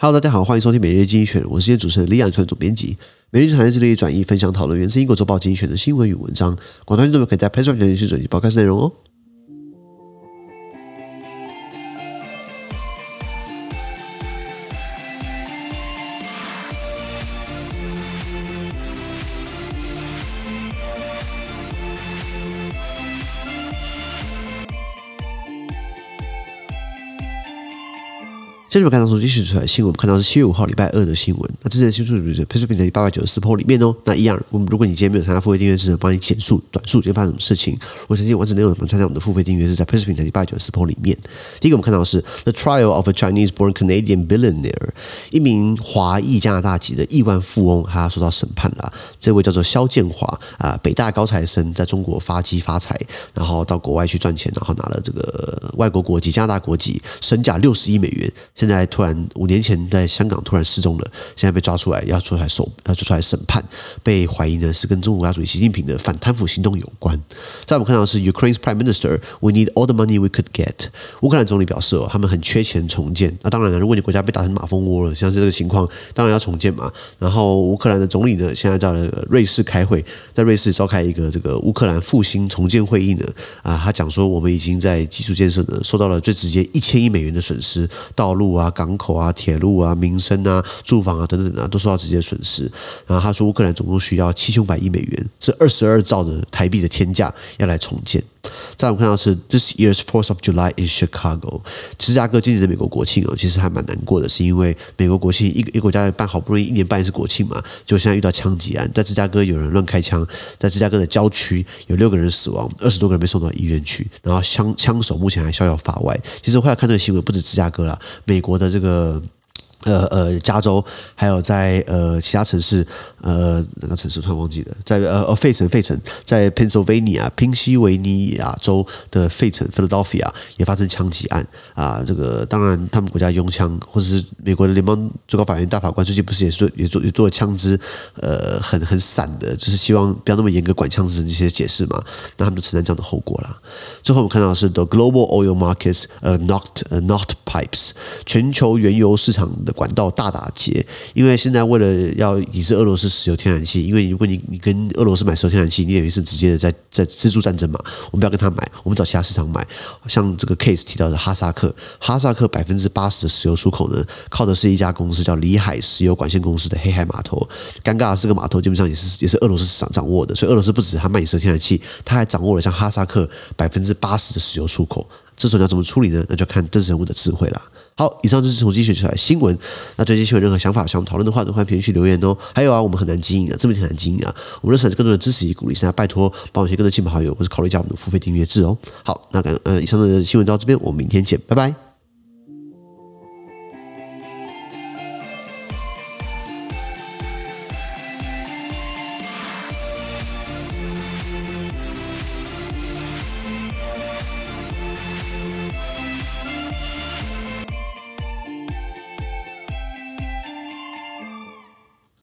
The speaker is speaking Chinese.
Hello，大家好，欢迎收听每日精选，我是今天主持人李亚川总编辑。每日产业致力转译分享讨论源自英国周报精选的新闻与文章，广大听众们可以在 page 上点击去转接报开始内容哦。现在我们看到从继续出来的新闻，我们看到是七月五号礼拜二的新闻。那之前的新闻是 PressPlay 的八百九十四 po 里面哦。那一样，我们如果你今天没有参加付费订阅制，帮你简述短述，今天发生什么事情。我相信完整内容，我们参加我们的付费订阅是，在 PressPlay 的八百九十四 po 里面。第一个我们看到的是 The trial of a Chinese-born Canadian billionaire，一名华裔加拿大籍的亿万富翁，他受到审判了。这位叫做肖建华啊，北大高材生，在中国发迹发财，然后到国外去赚钱，然后拿了这个外国国籍，加拿大国籍，身价六十亿美元。现在突然五年前在香港突然失踪了，现在被抓出来，要出来审，要出来审判，被怀疑呢是跟中国国家主席习近平的反贪腐行动有关。在我们看到是 Ukraine's Prime Minister，We need all the money we could get。乌克兰总理表示哦，他们很缺钱重建。那当然了，如果你国家被打成马蜂窝了，像是这个情况，当然要重建嘛。然后乌克兰的总理呢，现在在了瑞士开会，在瑞士召开一个这个乌克兰复兴重建会议呢。啊，他讲说我们已经在基础建设呢受到了最直接一千亿美元的损失，道路啊、港口啊。铁路啊、民生啊、住房啊等等啊，都受到直接损失。然后他说，乌克兰总共需要七千五百亿美元，是二十二兆的台币的天价，要来重建。再我们看到是 This year's Fourth of July in Chicago，芝加哥今年的美国国庆哦，其实还蛮难过的，是因为美国国庆一个一个国家办好不容易一年办一次国庆嘛，就现在遇到枪击案，在芝加哥有人乱开枪，在芝加哥的郊区有六个人死亡，二十多个人被送到医院去，然后枪枪手目前还逍遥法外。其实后来看这个新闻，不止芝加哥啦，美美国的这个。呃呃，加州还有在呃其他城市，呃哪个城市突然忘记了，在呃呃费城费城，在 Pennsylvania 宾夕维尼亚州的费城 Philadelphia 也发生枪击案啊。这个当然他们国家拥枪，或者是美国的联邦最高法院大法官最近不是也是也做也做枪支，呃很很散的，就是希望不要那么严格管枪支的那些解释嘛。那他们就承担这样的后果了。最后我们看到的是 The global oil markets 呃 knocked knocked pipes 全球原油市场。的管道大打劫，因为现在为了要抵制俄罗斯石油天然气，因为如果你你跟俄罗斯买石油天然气，你等于是直接的在在资助战争嘛。我们不要跟他买，我们找其他市场买。像这个 case 提到的哈萨克，哈萨克百分之八十的石油出口呢，靠的是一家公司叫里海石油管线公司的黑海码头。尴尬的是，个码头基本上也是也是俄罗斯市场掌握的，所以俄罗斯不止他卖你石油天然气，他还掌握了像哈萨克百分之八十的石油出口。这时候你要怎么处理呢？那就看政治人物的智慧了。好，以上就是从精选出来的新闻。那对这些有任何想法想讨论的话，都欢迎评论区留言哦。还有啊，我们很难经营啊，这么挺难经营啊。我们热忱更多的支持与鼓励，现在拜托帮我一些更多亲朋好友，或是考虑一下我们的付费订阅制哦。好，那感呃，以上的新闻到这边，我们明天见，拜拜。